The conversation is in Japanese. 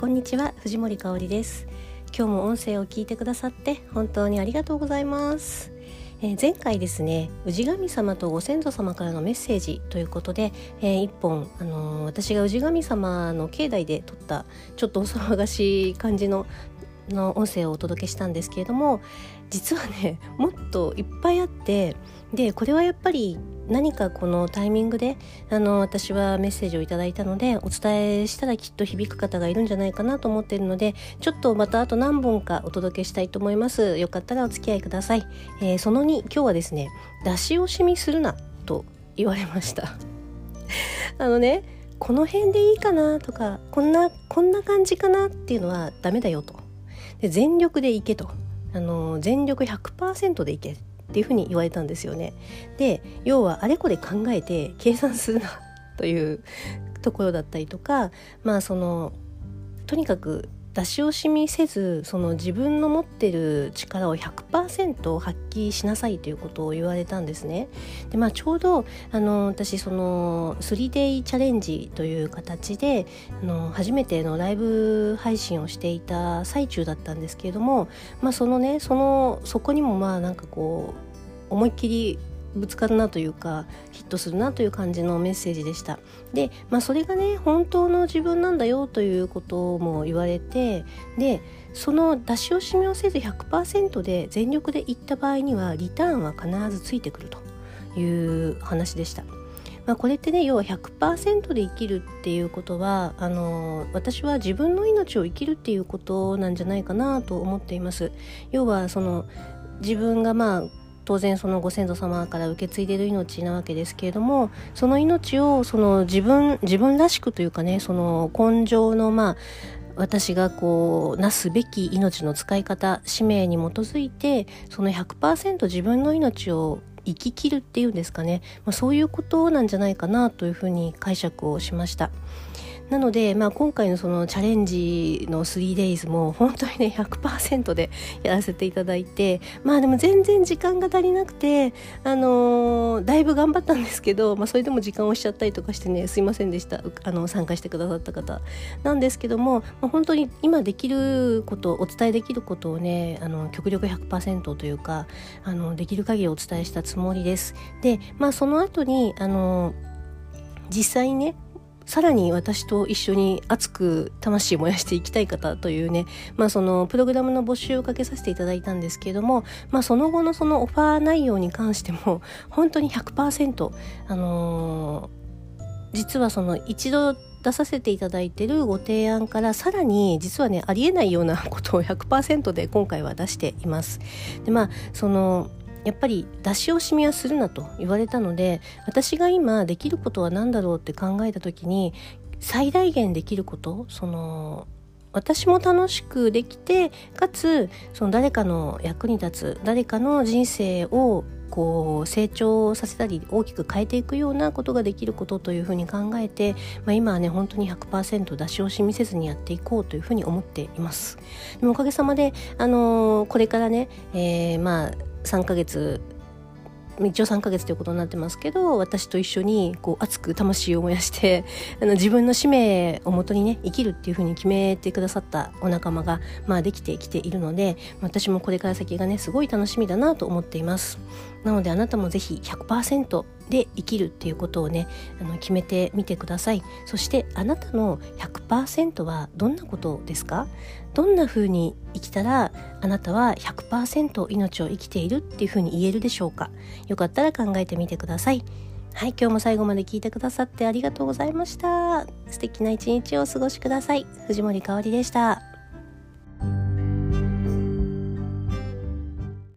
こんにちは藤森香織です。今日も音声を聞いてくださって本当にありがとうございます。えー、前回ですね氏神様とご先祖様からのメッセージということで、えー、一本、あのー、私が氏神様の境内で撮ったちょっとお騒がしい感じのの音声をお届けしたんですけれども実はね もっといっぱいあってでこれはやっぱり何かこのタイミングであの私はメッセージをいただいたのでお伝えしたらきっと響く方がいるんじゃないかなと思っているのでちょっとまたあと何本かお届けしたいと思います。よかったらお付き合いください、えー、その2今日はですね出し惜しみするなと言われました。あのねこの辺でいいかなとかこんなこんな感じかなっていうのはダメだよと。で全力で行けとあの全力100%で行けっていうふうに言われたんですよね。で要はあれこれ考えて計算するなというところだったりとかまあそのとにかく出し惜しみせずその自分の持ってる力を100%発揮しなさいということを言われたんですね。でまあ、ちょうどあの私その 3day チャレンジという形であの初めてのライブ配信をしていた最中だったんですけれども、まあ、そのねそのそこにもまあなんかこう思いっきりぶつかるなというかヒットするなという感じのメッセージでしたで、まあ、それがね本当の自分なんだよということも言われてでその出し惜しみをせず100%で全力でいった場合にはリターンは必ずついてくるという話でした。まあ、これってね要は100%で生きるっていうことはあの私は自分の命を生きるっていうことなんじゃないかなと思っています。要はその自分がまあ当然そのご先祖様から受け継いでいる命なわけですけれどもその命をその自分自分らしくというかねその根性のまあ私がこうなすべき命の使い方使命に基づいてその100%自分の命を生き切るっていうんですかね、まあ、そういうことなんじゃないかなというふうに解釈をしました。なので、まあ、今回のそのチャレンジの 3days も本当にね100%でやらせていただいてまあでも全然時間が足りなくてあのー、だいぶ頑張ったんですけど、まあ、それでも時間をしちゃったりとかしてねすいませんでしたあの参加してくださった方なんですけども、まあ、本当に今できることお伝えできることをねあの極力100%というかあのできる限りお伝えしたつもりです。でまあその後にあの実際にねさらに私と一緒に熱く魂燃やしていきたい方というね、まあそのプログラムの募集をかけさせていただいたんですけれども、まあその後のそのオファー内容に関しても、本当に100%、あのー、実はその一度出させていただいてるご提案からさらに実はねありえないようなことを100%で今回は出しています。でまあそのやっぱり出し惜しみはするなと言われたので私が今できることは何だろうって考えた時に最大限できることその私も楽しくできてかつその誰かの役に立つ誰かの人生をこう成長させたり大きく変えていくようなことができることというふうに考えて、まあ、今はね本当に100%出し惜しみせずにやっていこうというふうに思っています。でもおかげさまで、あのー、これからね、えー、まあ3ヶ月一応3ヶ月ということになってますけど私と一緒にこう熱く魂を燃やしてあの自分の使命をもとにね生きるっていうふうに決めてくださったお仲間が、まあ、できてきているので私もこれから先がねすごい楽しみだなと思っていますなのであなたもぜひ100%で生きるっていうことをねあの決めてみてください。そしてあなたの100%はどんなことですか？どんな風に生きたらあなたは100%命を生きているっていう風に言えるでしょうか？よかったら考えてみてください。はい今日も最後まで聞いてくださってありがとうございました。素敵な一日をお過ごしください。藤森かおりでした。